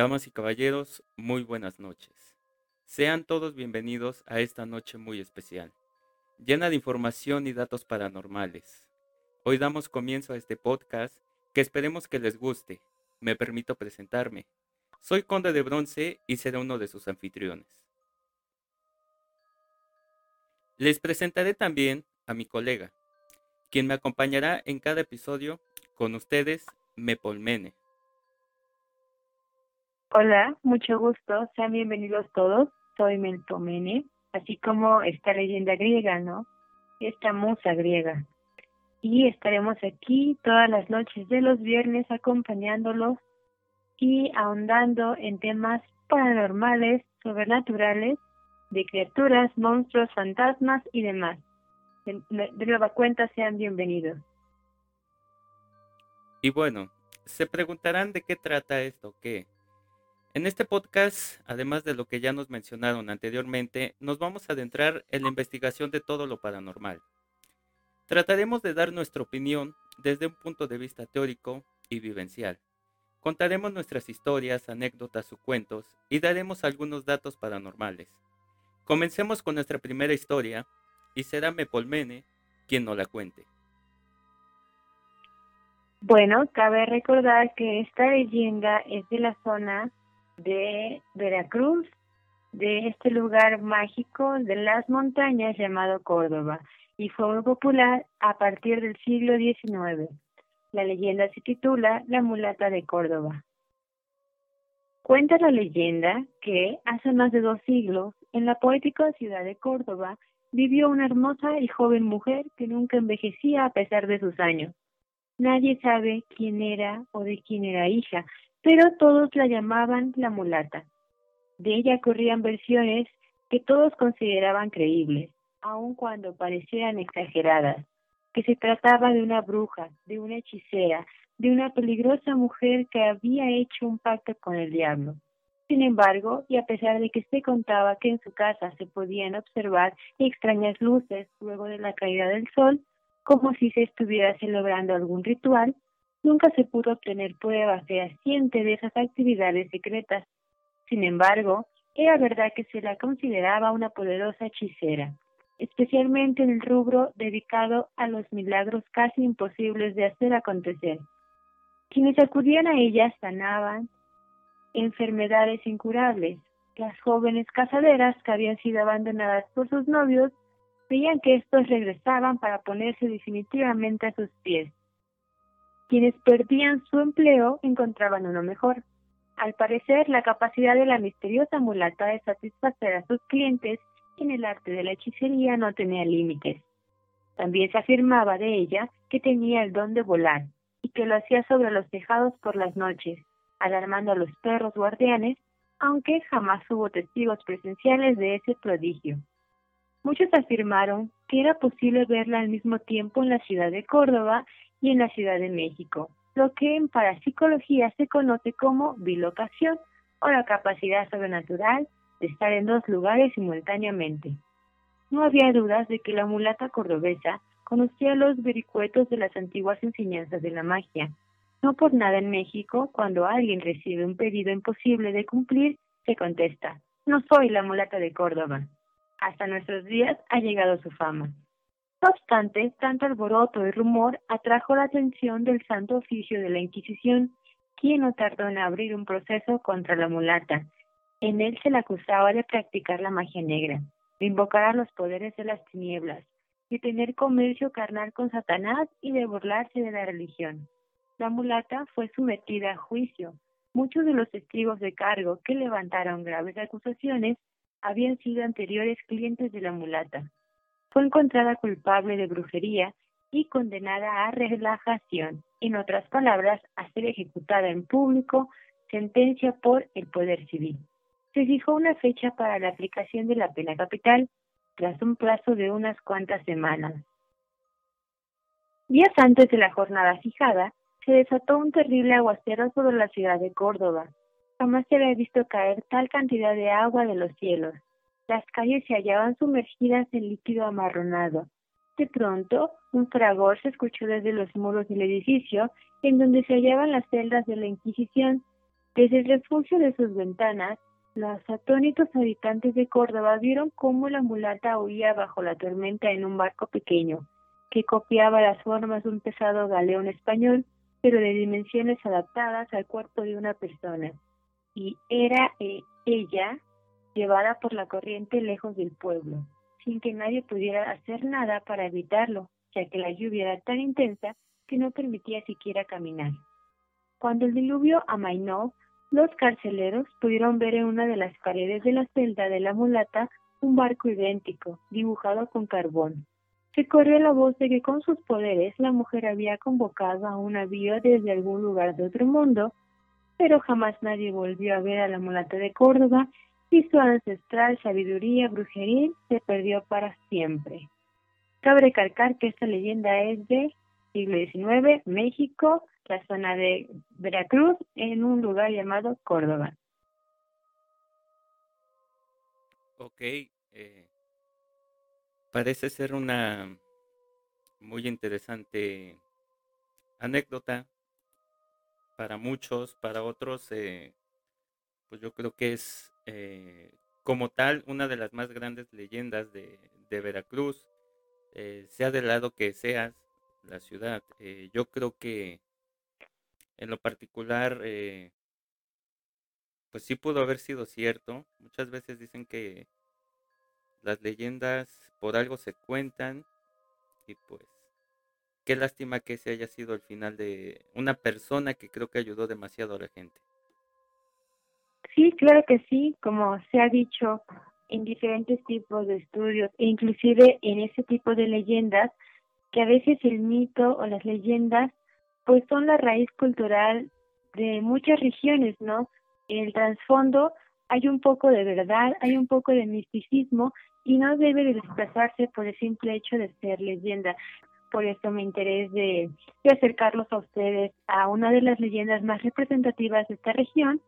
Damas y caballeros, muy buenas noches. Sean todos bienvenidos a esta noche muy especial, llena de información y datos paranormales. Hoy damos comienzo a este podcast que esperemos que les guste. Me permito presentarme. Soy Conde de Bronce y seré uno de sus anfitriones. Les presentaré también a mi colega, quien me acompañará en cada episodio con ustedes, Mepolmene. Hola, mucho gusto, sean bienvenidos todos, soy Melpomene, así como esta leyenda griega, ¿no? Esta musa griega. Y estaremos aquí todas las noches de los viernes acompañándolos y ahondando en temas paranormales, sobrenaturales, de criaturas, monstruos, fantasmas y demás. De, de nueva cuenta, sean bienvenidos. Y bueno, se preguntarán de qué trata esto, qué. En este podcast, además de lo que ya nos mencionaron anteriormente, nos vamos a adentrar en la investigación de todo lo paranormal. Trataremos de dar nuestra opinión desde un punto de vista teórico y vivencial. Contaremos nuestras historias, anécdotas o cuentos y daremos algunos datos paranormales. Comencemos con nuestra primera historia y será Mepolmene quien nos la cuente. Bueno, cabe recordar que esta leyenda es de la zona de Veracruz, de este lugar mágico de las montañas llamado Córdoba, y fue muy popular a partir del siglo XIX. La leyenda se titula La mulata de Córdoba. Cuenta la leyenda que hace más de dos siglos, en la poética ciudad de Córdoba, vivió una hermosa y joven mujer que nunca envejecía a pesar de sus años. Nadie sabe quién era o de quién era hija, pero todos la llamaban la mulata. De ella corrían versiones que todos consideraban creíbles, aun cuando parecieran exageradas, que se trataba de una bruja, de una hechicera, de una peligrosa mujer que había hecho un pacto con el diablo. Sin embargo, y a pesar de que se contaba que en su casa se podían observar extrañas luces luego de la caída del sol, como si se estuviera celebrando algún ritual, Nunca se pudo obtener prueba fehaciente de esas actividades secretas. Sin embargo, era verdad que se la consideraba una poderosa hechicera, especialmente en el rubro dedicado a los milagros casi imposibles de hacer acontecer. Quienes acudían a ella sanaban enfermedades incurables. Las jóvenes casaderas que habían sido abandonadas por sus novios veían que estos regresaban para ponerse definitivamente a sus pies. Quienes perdían su empleo encontraban uno mejor. Al parecer, la capacidad de la misteriosa mulata de satisfacer a sus clientes en el arte de la hechicería no tenía límites. También se afirmaba de ella que tenía el don de volar y que lo hacía sobre los tejados por las noches, alarmando a los perros guardianes, aunque jamás hubo testigos presenciales de ese prodigio. Muchos afirmaron que era posible verla al mismo tiempo en la ciudad de Córdoba y en la Ciudad de México, lo que en parapsicología se conoce como bilocación o la capacidad sobrenatural de estar en dos lugares simultáneamente. No había dudas de que la mulata cordobesa conocía los vericuetos de las antiguas enseñanzas de la magia. No por nada en México, cuando alguien recibe un pedido imposible de cumplir, se contesta, no soy la mulata de Córdoba. Hasta nuestros días ha llegado su fama. No obstante, tanto alboroto y rumor atrajo la atención del Santo Oficio de la Inquisición, quien no tardó en abrir un proceso contra la mulata. En él se la acusaba de practicar la magia negra, de invocar a los poderes de las tinieblas, de tener comercio carnal con Satanás y de burlarse de la religión. La mulata fue sometida a juicio. Muchos de los testigos de cargo que levantaron graves acusaciones habían sido anteriores clientes de la mulata fue encontrada culpable de brujería y condenada a relajación, en otras palabras, a ser ejecutada en público, sentencia por el Poder Civil. Se fijó una fecha para la aplicación de la pena capital, tras un plazo de unas cuantas semanas. Días antes de la jornada fijada, se desató un terrible aguacero sobre la ciudad de Córdoba. Jamás se había visto caer tal cantidad de agua de los cielos. Las calles se hallaban sumergidas en líquido amarronado. De pronto, un fragor se escuchó desde los muros del edificio, en donde se hallaban las celdas de la Inquisición. Desde el refugio de sus ventanas, los atónitos habitantes de Córdoba vieron cómo la mulata huía bajo la tormenta en un barco pequeño, que copiaba las formas de un pesado galeón español, pero de dimensiones adaptadas al cuerpo de una persona. Y era eh, ella llevada por la corriente lejos del pueblo, sin que nadie pudiera hacer nada para evitarlo, ya que la lluvia era tan intensa que no permitía siquiera caminar. Cuando el diluvio amainó, los carceleros pudieron ver en una de las paredes de la celda de la mulata un barco idéntico, dibujado con carbón. Se corrió la voz de que con sus poderes la mujer había convocado a un navío desde algún lugar de otro mundo, pero jamás nadie volvió a ver a la mulata de Córdoba y su ancestral sabiduría brujeril se perdió para siempre. Cabe recalcar que esta leyenda es de siglo XIX, México, la zona de Veracruz, en un lugar llamado Córdoba. Ok, eh, parece ser una muy interesante anécdota para muchos, para otros, eh, pues yo creo que es eh, como tal una de las más grandes leyendas de, Veracruz, eh, sea del lado que seas, la ciudad. Eh, yo creo que en lo particular, eh, pues sí pudo haber sido cierto. Muchas veces dicen que las leyendas por algo se cuentan y pues qué lástima que ese haya sido el final de una persona que creo que ayudó demasiado a la gente. Claro que sí, como se ha dicho en diferentes tipos de estudios e inclusive en ese tipo de leyendas, que a veces el mito o las leyendas pues son la raíz cultural de muchas regiones, ¿no? En el trasfondo hay un poco de verdad, hay un poco de misticismo y no debe de desplazarse por el simple hecho de ser leyenda. Por eso me interesa de, de acercarlos a ustedes a una de las leyendas más representativas de esta región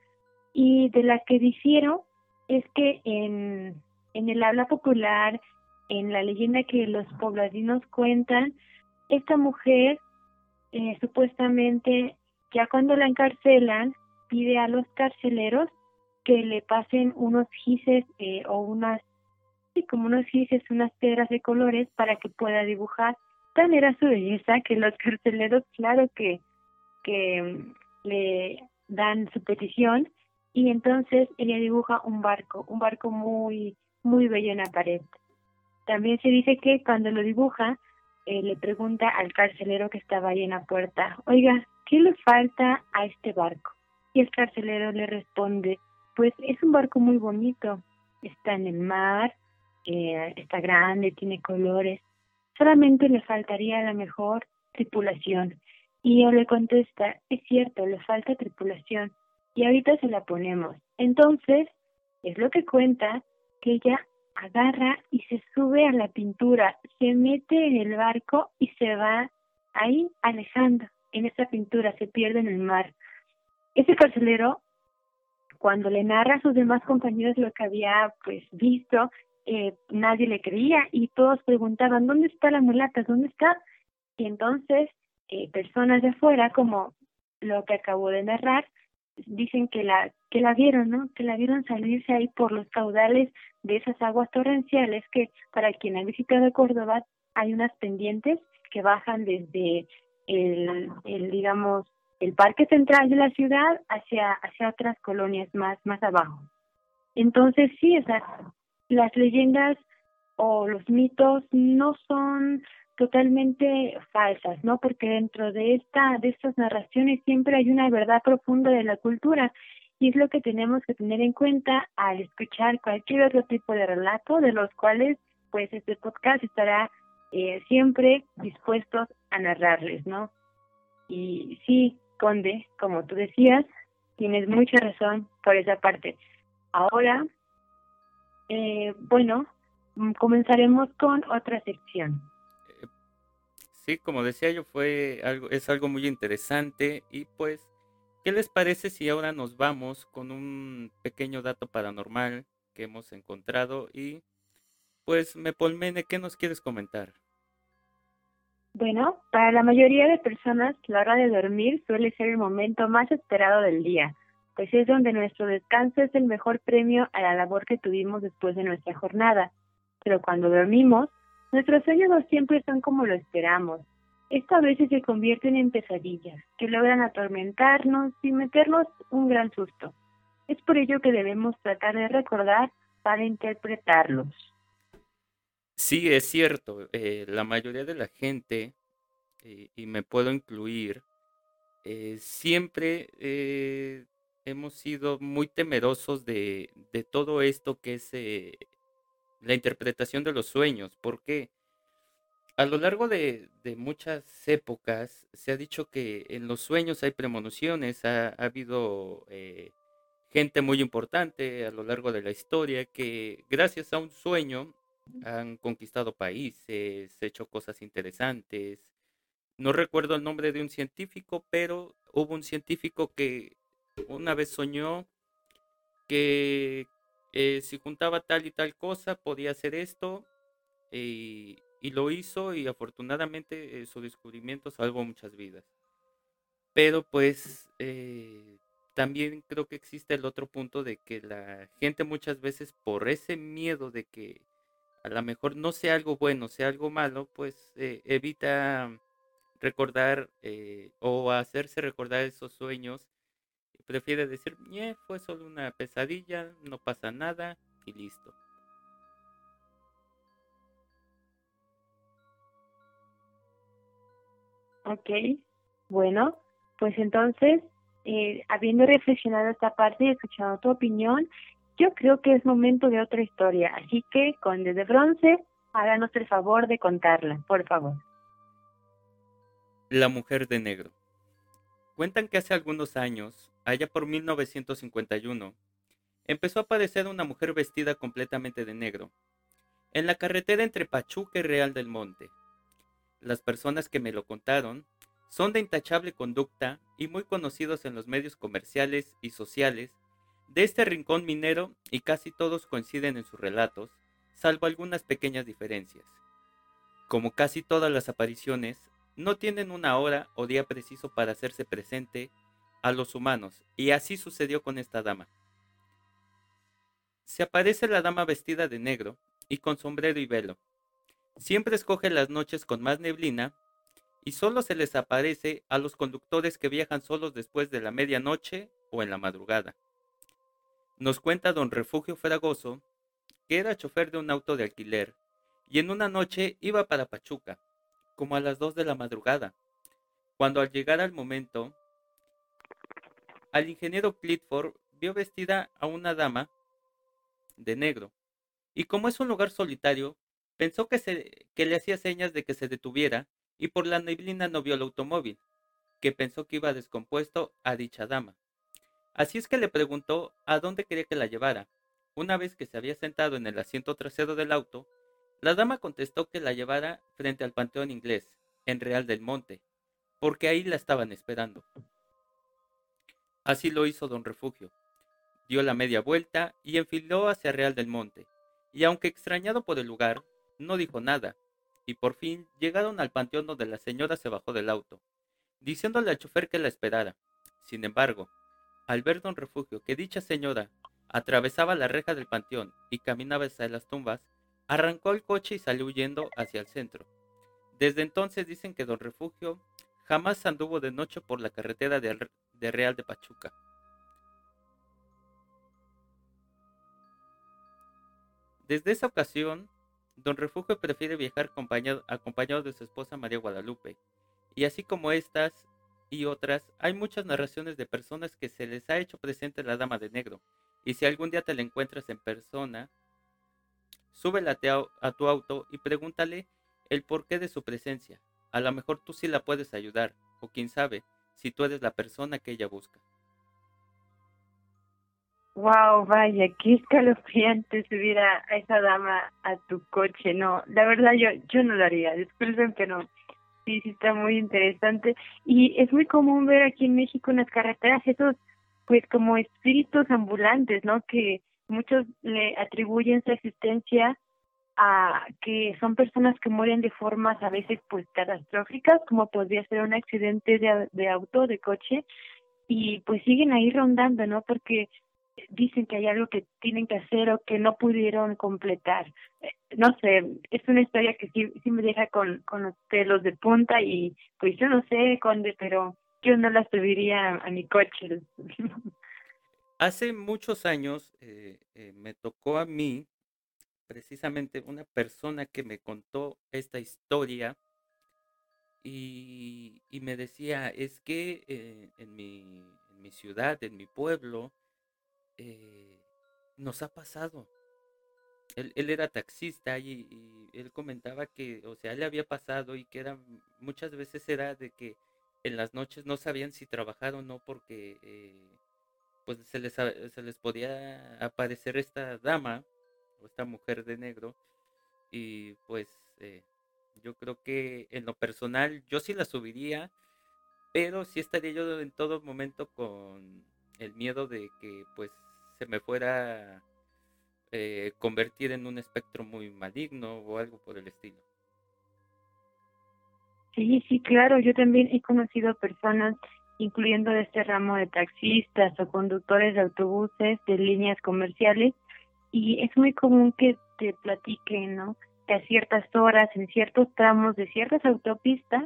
y de la que difiero es que en, en el habla popular en la leyenda que los pobladinos cuentan, esta mujer eh, supuestamente ya cuando la encarcelan pide a los carceleros que le pasen unos gises eh, o unas sí, como unos gises, unas piedras de colores para que pueda dibujar. Tan era su belleza que los carceleros, claro que, que mm, le dan su petición y entonces ella dibuja un barco, un barco muy, muy bello en la pared. También se dice que cuando lo dibuja, eh, le pregunta al carcelero que estaba ahí en la puerta, oiga, ¿qué le falta a este barco? Y el carcelero le responde, pues es un barco muy bonito, está en el mar, eh, está grande, tiene colores, solamente le faltaría la mejor tripulación. Y él le contesta, es cierto, le falta tripulación, y ahorita se la ponemos. Entonces, es lo que cuenta que ella agarra y se sube a la pintura, se mete en el barco y se va ahí alejando en esa pintura, se pierde en el mar. Ese carcelero, cuando le narra a sus demás compañeros lo que había pues visto, eh, nadie le creía y todos preguntaban, ¿dónde está la mulata? ¿Dónde está? Y entonces, eh, personas de afuera, como lo que acabo de narrar, dicen que la que la vieron, ¿no? Que la vieron salirse ahí por los caudales de esas aguas torrenciales que para quien ha visitado Córdoba hay unas pendientes que bajan desde el, el digamos el parque central de la ciudad hacia hacia otras colonias más más abajo. Entonces sí, o las leyendas o los mitos no son totalmente falsas, ¿no? Porque dentro de esta de estas narraciones siempre hay una verdad profunda de la cultura y es lo que tenemos que tener en cuenta al escuchar cualquier otro tipo de relato de los cuales pues este podcast estará eh, siempre dispuestos a narrarles, ¿no? Y sí, Conde, como tú decías, tienes mucha razón por esa parte. Ahora, eh, bueno, comenzaremos con otra sección. Sí, como decía yo, fue algo, es algo muy interesante y pues, ¿qué les parece si ahora nos vamos con un pequeño dato paranormal que hemos encontrado y pues, me Mepolmene, ¿qué nos quieres comentar? Bueno, para la mayoría de personas, la hora de dormir suele ser el momento más esperado del día. pues es donde nuestro descanso es el mejor premio a la labor que tuvimos después de nuestra jornada. Pero cuando dormimos, nuestros sueños no siempre son como lo esperamos. Esto a veces se convierten en pesadillas, que logran atormentarnos y meternos un gran susto. Es por ello que debemos tratar de recordar para interpretarlos. Sí, es cierto. Eh, la mayoría de la gente, eh, y me puedo incluir, eh, siempre hemos sido muy temerosos de, de todo esto que es la interpretación de los sueños. porque A lo largo de, de, muchas épocas se ha dicho que en los sueños hay premoniciones, ha, ha habido gente muy importante a lo largo de la historia que gracias a un sueño han conquistado países, hecho cosas interesantes. No recuerdo el nombre de un científico, pero hubo un científico que una vez soñó que eh, si juntaba tal y tal cosa podía hacer esto y, lo hizo y afortunadamente eh, su descubrimiento salvó muchas vidas. Pero pues eh, también creo que existe el otro punto de que la gente muchas veces por ese miedo de que a lo mejor no sea algo bueno, sea algo malo, pues evita recordar o hacerse recordar esos sueños. Prefiere decir, fue solo una pesadilla, no pasa nada y listo. Ok, bueno, pues entonces, eh, habiendo reflexionado esta parte y escuchado tu opinión, yo creo que es momento de otra historia, así que, Conde de Bronce, háganos el favor de contarla, por favor. La mujer de negro. Cuentan que hace algunos años, allá por 1951, empezó a aparecer una mujer vestida completamente de negro, en la carretera entre Pachuca y Real del Monte. Las personas que me lo contaron son de intachable conducta y muy conocidos en los medios comerciales y sociales de este rincón minero y casi todos coinciden en sus relatos, salvo algunas pequeñas diferencias. Como casi todas las apariciones, no tienen una hora o día preciso para hacerse presente a los humanos, y así sucedió con esta dama. Se aparece la dama vestida de negro y con sombrero y velo. Siempre escoge las noches con más neblina y solo se les aparece a los conductores que viajan solos después de la medianoche o en la madrugada. Nos cuenta don Refugio Fragoso que era chofer de un auto de alquiler y en una noche iba para Pachuca, como a las dos de la madrugada, cuando al llegar al momento, al ingeniero Clifford vio vestida a una dama de negro, y como es un lugar solitario, pensó que, se, que le hacía señas de que se detuviera y por la neblina no vio el automóvil, que pensó que iba descompuesto a dicha dama. Así es que le preguntó a dónde quería que la llevara. Una vez que se había sentado en el asiento trasero del auto, la dama contestó que la llevara frente al Panteón Inglés, en Real del Monte, porque ahí la estaban esperando. Así lo hizo don Refugio. Dio la media vuelta y enfiló hacia Real del Monte, y aunque extrañado por el lugar, no dijo nada, y por fin llegaron al panteón donde la señora se bajó del auto, diciéndole al chofer que la esperara. Sin embargo, al ver don Refugio que dicha señora atravesaba la reja del panteón y caminaba hacia las tumbas, arrancó el coche y salió huyendo hacia el centro. Desde entonces dicen que don Refugio jamás anduvo de noche por la carretera de, Real de Pachuca. Desde esa ocasión, don Refugio prefiere viajar acompañado, acompañado de su esposa María Guadalupe, y así como estas, y otras, hay muchas narraciones de personas que se les ha hecho presente la dama de negro. Y si algún día te la encuentras en persona, súbela a tu auto y pregúntale el porqué de su presencia. A lo mejor tú sí la puedes ayudar, o quién sabe, si tú eres la persona que ella busca. Wow, vaya, qué escalofriante subir a, esa dama a tu coche. No, la verdad yo yo no lo haría. Disculpen, pero Sí, sí, está muy interesante. Y es muy común ver aquí en México en las carreteras esos, pues como espíritus ambulantes, ¿no? Que muchos le atribuyen su existencia a que son personas que mueren de formas a veces pues catastróficas, como podría ser un accidente de, de auto, de coche, y pues siguen ahí rondando, ¿no? Porque dicen que hay algo que tienen que hacer o que no pudieron completar. Eh, no sé, es una historia que sí, sí me deja con, con los pelos de punta y pues yo no sé, Conde, pero yo no la subiría a mi coche. Hace muchos años eh, eh, me tocó a mí precisamente una persona que me contó esta historia y, y me decía, es que eh, en, mi, ciudad, en mi pueblo, nos ha pasado. Él, era taxista y, él comentaba que, o sea, le había pasado y que era, muchas veces era de que en las noches no sabían si trabajar o no porque pues se les, se les podía aparecer esta dama o esta mujer de negro y pues eh, yo creo que en lo personal yo sí la subiría, pero sí estaría yo en todo momento con el miedo de que pues se me fuera eh, convertir en un espectro muy maligno o algo por el estilo. Sí, sí, claro, yo también he conocido personas, incluyendo de este ramo de taxistas o conductores de autobuses de líneas comerciales, y es muy común que te platiquen, ¿no? Que a ciertas horas, en ciertos tramos de ciertas autopistas,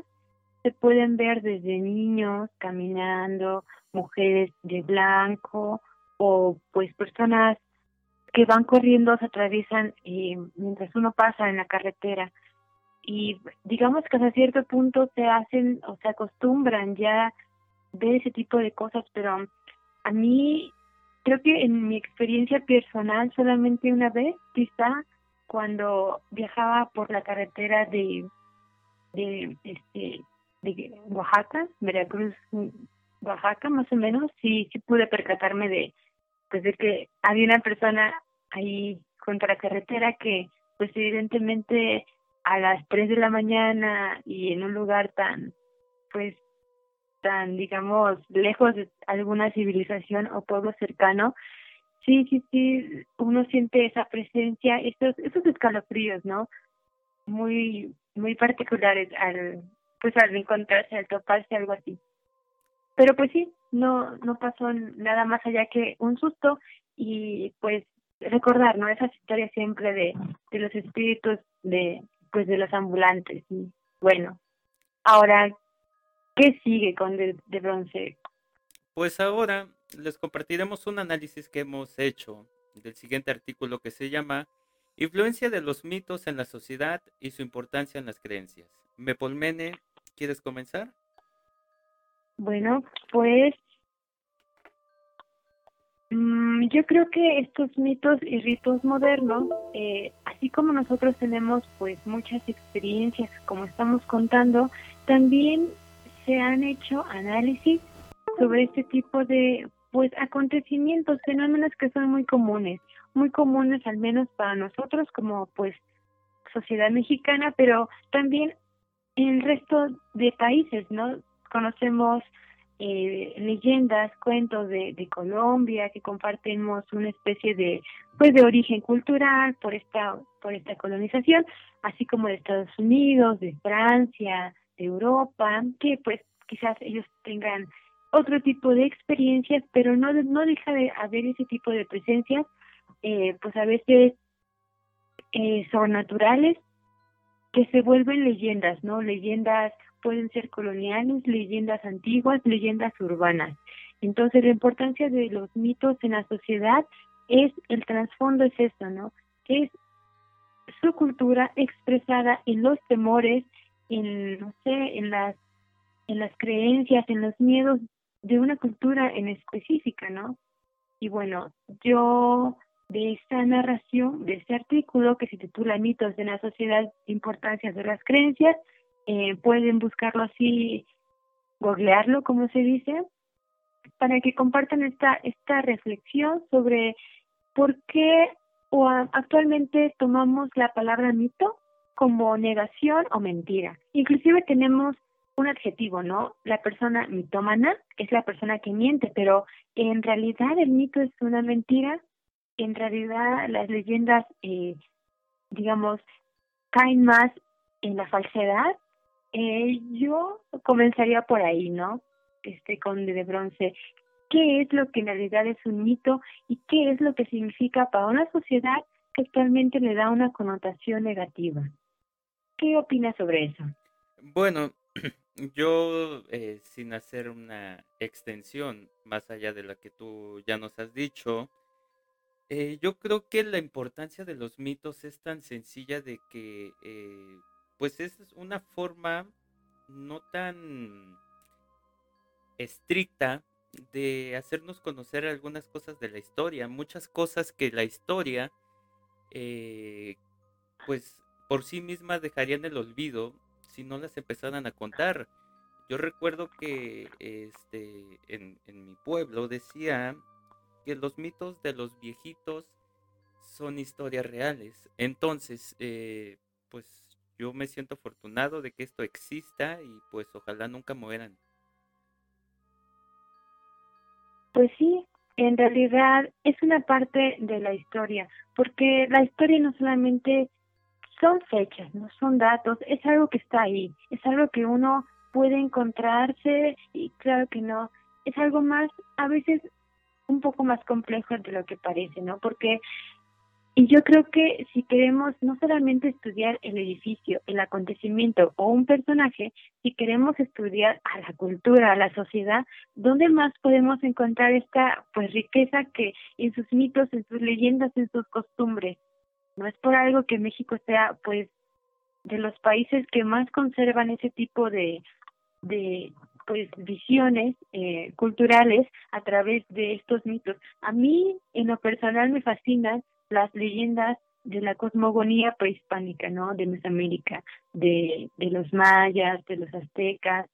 se pueden ver desde niños caminando, mujeres de blanco o pues personas que van corriendo, se atraviesan eh, mientras uno pasa en la carretera y digamos que hasta cierto punto se hacen o se acostumbran ya ver ese tipo de cosas, pero a mí creo que en mi experiencia personal solamente una vez, quizá cuando viajaba por la carretera de de este de Oaxaca, Veracruz, Oaxaca más o menos, sí sí pude percatarme de pues de que había una persona ahí contra la carretera que pues evidentemente a las 3 de la mañana y en un lugar tan, pues, tan, digamos, lejos de alguna civilización o pueblo cercano, sí, sí, sí, uno siente esa presencia, esos, esos escalofríos, ¿no? Muy, muy particulares al, pues, al encontrarse, al toparse, algo así. Pero pues sí, no, no pasó nada más allá que un susto y pues recordar, ¿no? Esas historias siempre de, de los espíritus de, pues de los ambulantes. Y bueno, ahora, ¿qué sigue con de, de bronce? Pues ahora les compartiremos un análisis que hemos hecho del siguiente artículo que se llama Influencia de los mitos en la sociedad y su importancia en las creencias. Mepolmene, ¿quieres comenzar? Bueno, pues Mm, yo creo que estos mitos y ritos modernos, eh, así como nosotros tenemos pues muchas experiencias como estamos contando, también se han hecho análisis sobre este tipo de pues acontecimientos, fenómenos que son muy comunes, muy comunes al menos para nosotros como pues sociedad mexicana, pero también en el resto de países, ¿no? Conocemos eh, leyendas, cuentos de, de Colombia que compartimos una especie de pues de origen cultural por esta por esta colonización, así como de Estados Unidos, de Francia, Europa, que pues quizás ellos tengan otro tipo de experiencias, pero no no deja de haber ese tipo de presencias, eh, pues a veces eh, sobrenaturales que se vuelven leyendas, ¿no? Leyendas pueden ser coloniales, leyendas antiguas, leyendas urbanas. Entonces, la importancia de los mitos en la sociedad es, el trasfondo es esto, ¿no? Es su cultura expresada en los temores, en, no sé, en las, en las creencias, en los miedos de una cultura en específica, ¿no? Y bueno, yo de esta narración, de este artículo que se titula Mitos en la sociedad, importancia de las creencias, eh, pueden buscarlo así, googlearlo, como se dice, para que compartan esta, esta reflexión sobre por qué o actualmente tomamos la palabra mito como negación o mentira. Inclusive tenemos un adjetivo, ¿no? La persona mitómana es la persona que miente, pero en realidad el mito es una mentira. En realidad las leyendas, eh, digamos, caen más en la falsedad eh, yo comenzaría por ahí, ¿no? este conde de bronce, qué es lo que en realidad es un mito y qué es lo que significa para una sociedad que actualmente le da una connotación negativa. ¿Qué opinas sobre eso? Bueno, yo eh, sin hacer una extensión más allá de la que tú ya nos has dicho, eh, yo creo que la importancia de los mitos es tan sencilla de que eh, pues es una forma no tan estricta de hacernos conocer algunas cosas de la historia, muchas cosas que la historia, pues por sí misma dejarían el olvido si no las empezaran a contar. Yo recuerdo que este, en, en mi pueblo decía que los mitos de los viejitos son historias reales. Entonces, eh, pues yo me siento afortunado de que esto exista y pues ojalá nunca mueran. Pues sí, en realidad es una parte de la historia, porque la historia no solamente son fechas, no son datos, es algo que está ahí, es algo que uno puede encontrarse y claro que no, es algo más, a veces un poco más complejo de lo que parece, ¿no? Porque y yo creo que si queremos no solamente estudiar el edificio, el acontecimiento o un personaje, si queremos estudiar a la cultura, a la sociedad, ¿dónde más podemos encontrar esta pues riqueza que en sus mitos, en sus leyendas, en sus costumbres? No es por algo que México sea pues de los países que más conservan ese tipo de de pues visiones eh, culturales a través de estos mitos. A mí en lo personal me fascinan las leyendas de la cosmogonía prehispánica, ¿no? De Mesoamérica, de, de los mayas, de los aztecas,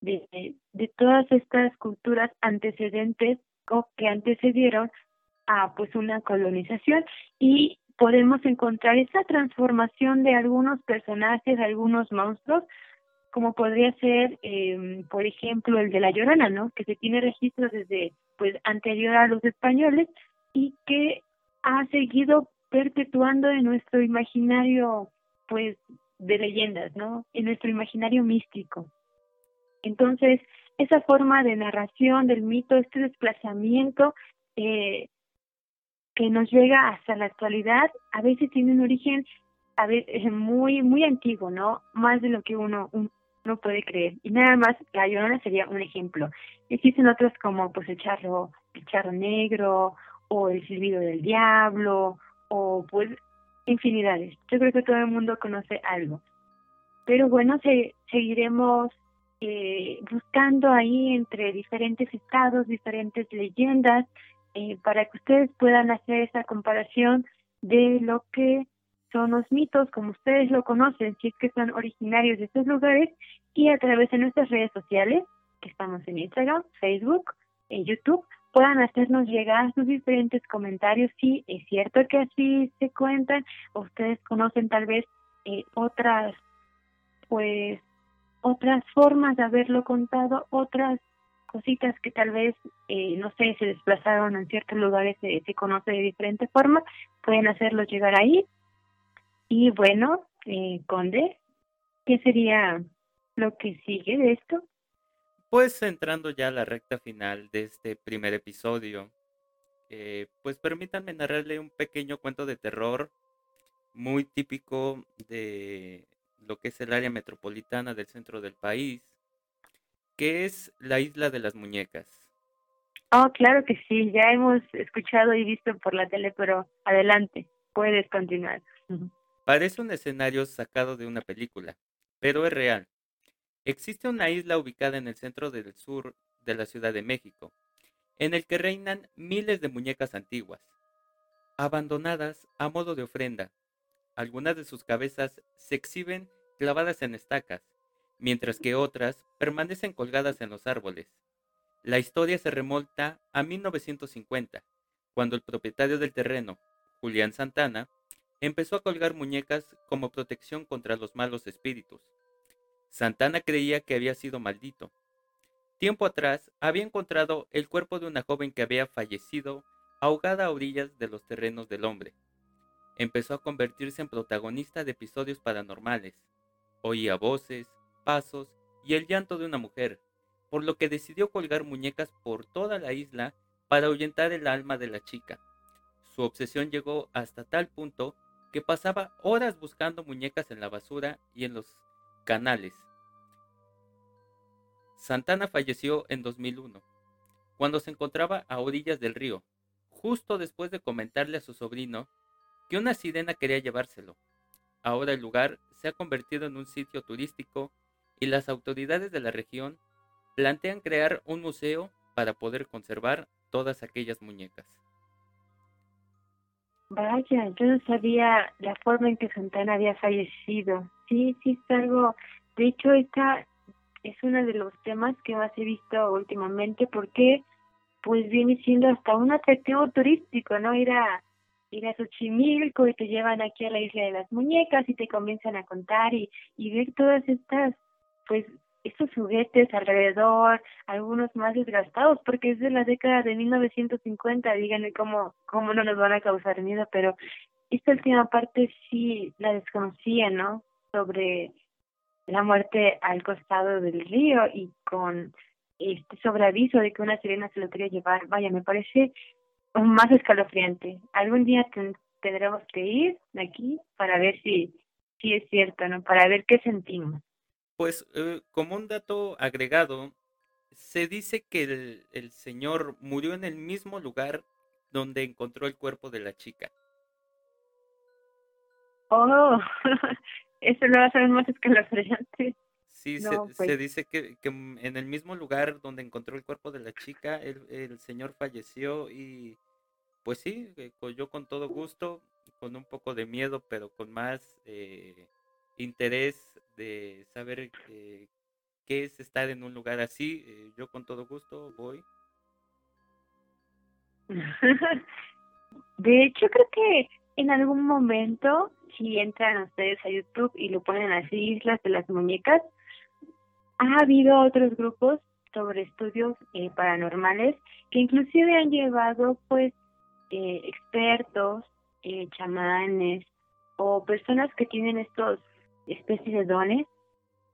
de, de todas estas culturas antecedentes o que antecedieron a pues una colonización y podemos encontrar esa transformación de algunos personajes, algunos monstruos, como podría ser, eh, por ejemplo, el de la Llorona, ¿no? Que se tiene registro desde pues anterior a los españoles y que ha seguido perpetuando en nuestro imaginario, pues, de leyendas, ¿no? En nuestro imaginario místico. Entonces, esa forma de narración del mito, este desplazamiento eh, que nos llega hasta la actualidad, a veces tiene un origen a veces muy muy antiguo, ¿no? Más de lo que uno uno puede creer. Y nada más, la Llorona sería un ejemplo. Existen otros como pues el charro, el charro negro o el silbido del diablo, o pues infinidades. Yo creo que todo el mundo conoce algo. Pero bueno, se, seguiremos eh, buscando ahí entre diferentes estados, diferentes leyendas, eh, para que ustedes puedan hacer esa comparación de lo que son los mitos, como ustedes lo conocen, si es que son originarios de estos lugares, y a través de nuestras redes sociales, que estamos en Instagram, Facebook, en YouTube, puedan hacernos llegar sus diferentes comentarios. Si es cierto que así se cuentan, ustedes conocen tal vez eh, otras, pues, otras formas de haberlo contado, otras cositas que tal vez, eh, no sé, se desplazaron en ciertos lugares, se, se conoce de diferente forma, pueden hacerlo llegar ahí. Y bueno, eh, Conde, ¿qué sería lo que sigue de esto? Pues entrando ya a la recta final de este primer episodio, eh, pues permítanme narrarle un pequeño cuento de terror muy típico de lo que es el área metropolitana del centro del país, que es la isla de las muñecas. Oh, claro que sí, ya hemos escuchado y visto por la tele, pero adelante, puedes continuar. Parece un escenario sacado de una película, pero es real. Existe una isla ubicada en el centro del sur de la Ciudad de México, en el que reinan miles de muñecas antiguas, abandonadas a modo de ofrenda. Algunas de sus cabezas se exhiben clavadas en estacas, mientras que otras permanecen colgadas en los árboles. La historia se remonta a 1950, cuando el propietario del terreno, Julián Santana, empezó a colgar muñecas como protección contra los malos espíritus. Santana creía que había sido maldito. Tiempo atrás había encontrado el cuerpo de una joven que había fallecido ahogada a orillas de los terrenos del hombre. Empezó a convertirse en protagonista de episodios paranormales. Oía voces, pasos y el llanto de una mujer, por lo que decidió colgar muñecas por toda la isla para ahuyentar el alma de la chica. Su obsesión llegó hasta tal punto que pasaba horas buscando muñecas en la basura y en los canales. Santana falleció en 2001, cuando se encontraba a orillas del río, justo después de comentarle a su sobrino que una sirena quería llevárselo. Ahora el lugar se ha convertido en un sitio turístico y las autoridades de la región plantean crear un museo para poder conservar todas aquellas muñecas. Vaya, yo no sabía la forma en que Santana había fallecido. Sí, sí, es algo. De hecho, esta es uno de los temas que más he visto últimamente porque, pues, viene siendo hasta un atractivo turístico, ¿no? Ir a, ir a Xochimilco y te llevan aquí a la isla de las muñecas y te comienzan a contar y, y ver todas estas, pues, estos juguetes alrededor, algunos más desgastados, porque es de la década de 1950, díganme cómo, cómo no nos van a causar miedo, pero esta última parte sí la desconocía, ¿no? Sobre la muerte al costado del río y con este sobreaviso de que una sirena se lo quería llevar. Vaya, me parece más escalofriante. Algún día tendremos que ir de aquí para ver si, si es cierto, ¿no? Para ver qué sentimos. Pues eh, como un dato agregado, se dice que el, el, señor murió en el mismo lugar donde encontró el cuerpo de la chica. Oh, eso lo va a ser más escalofriante. Sí, se, se, pues dice que, que, en el mismo lugar donde encontró el cuerpo de la chica, el, el señor falleció y pues sí, eh, yo con todo gusto, con un poco de miedo, pero con más eh, interés de saber eh, qué es estar en un lugar así, eh, yo con todo gusto voy. de hecho, creo que en algún momento, si entran ustedes a YouTube y lo ponen así, Islas de las Muñecas, ha habido otros grupos sobre estudios eh, paranormales que inclusive han llevado pues eh, expertos, eh, chamanes o personas que tienen estos especie de dones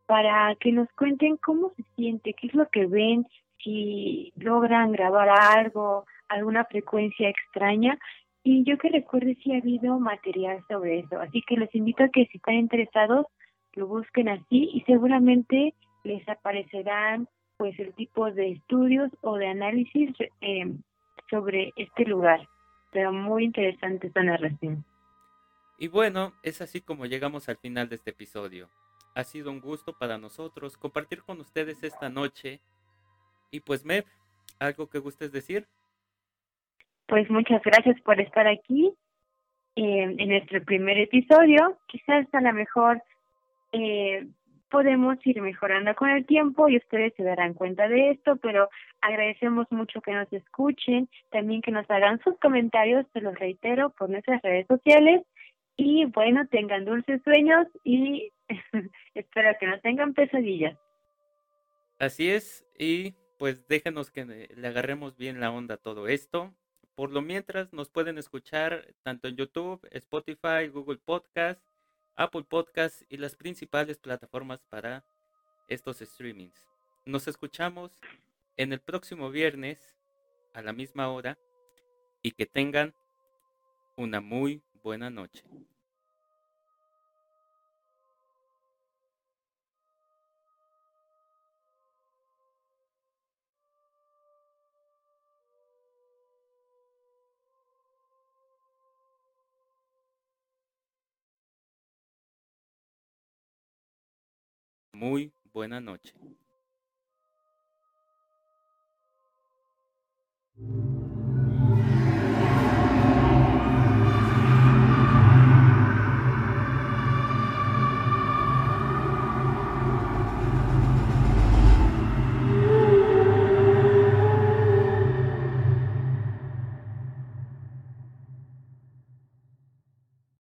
para que nos cuenten cómo se siente, qué es lo que ven, si logran grabar algo, alguna frecuencia extraña. Y yo que recuerde si ha habido material sobre eso. Así que les invito a que si están interesados, lo busquen así y seguramente les aparecerán pues el tipo de estudios o de análisis eh, sobre este lugar. Pero muy interesante esta narración. Y bueno, es así como llegamos al final de este episodio. Ha sido un gusto para nosotros compartir con ustedes esta noche. Y pues, Mev, ¿algo que gustes decir? Pues muchas gracias por estar aquí en nuestro primer episodio. Quizás a lo mejor eh, podemos ir mejorando con el tiempo y ustedes se darán cuenta de esto, pero agradecemos mucho que nos escuchen, también que nos hagan sus comentarios, se los reitero, por nuestras redes sociales y bueno, tengan dulces sueños y espero que no tengan pesadillas. Así es, y pues déjenos que le agarremos bien la onda a todo esto. Por lo mientras nos pueden escuchar tanto en YouTube, Spotify, Google Podcast, Apple Podcast y las principales plataformas para estos streamings. Nos escuchamos en el próximo viernes a la misma hora y que tengan una muy buena noche. Muy buena noche.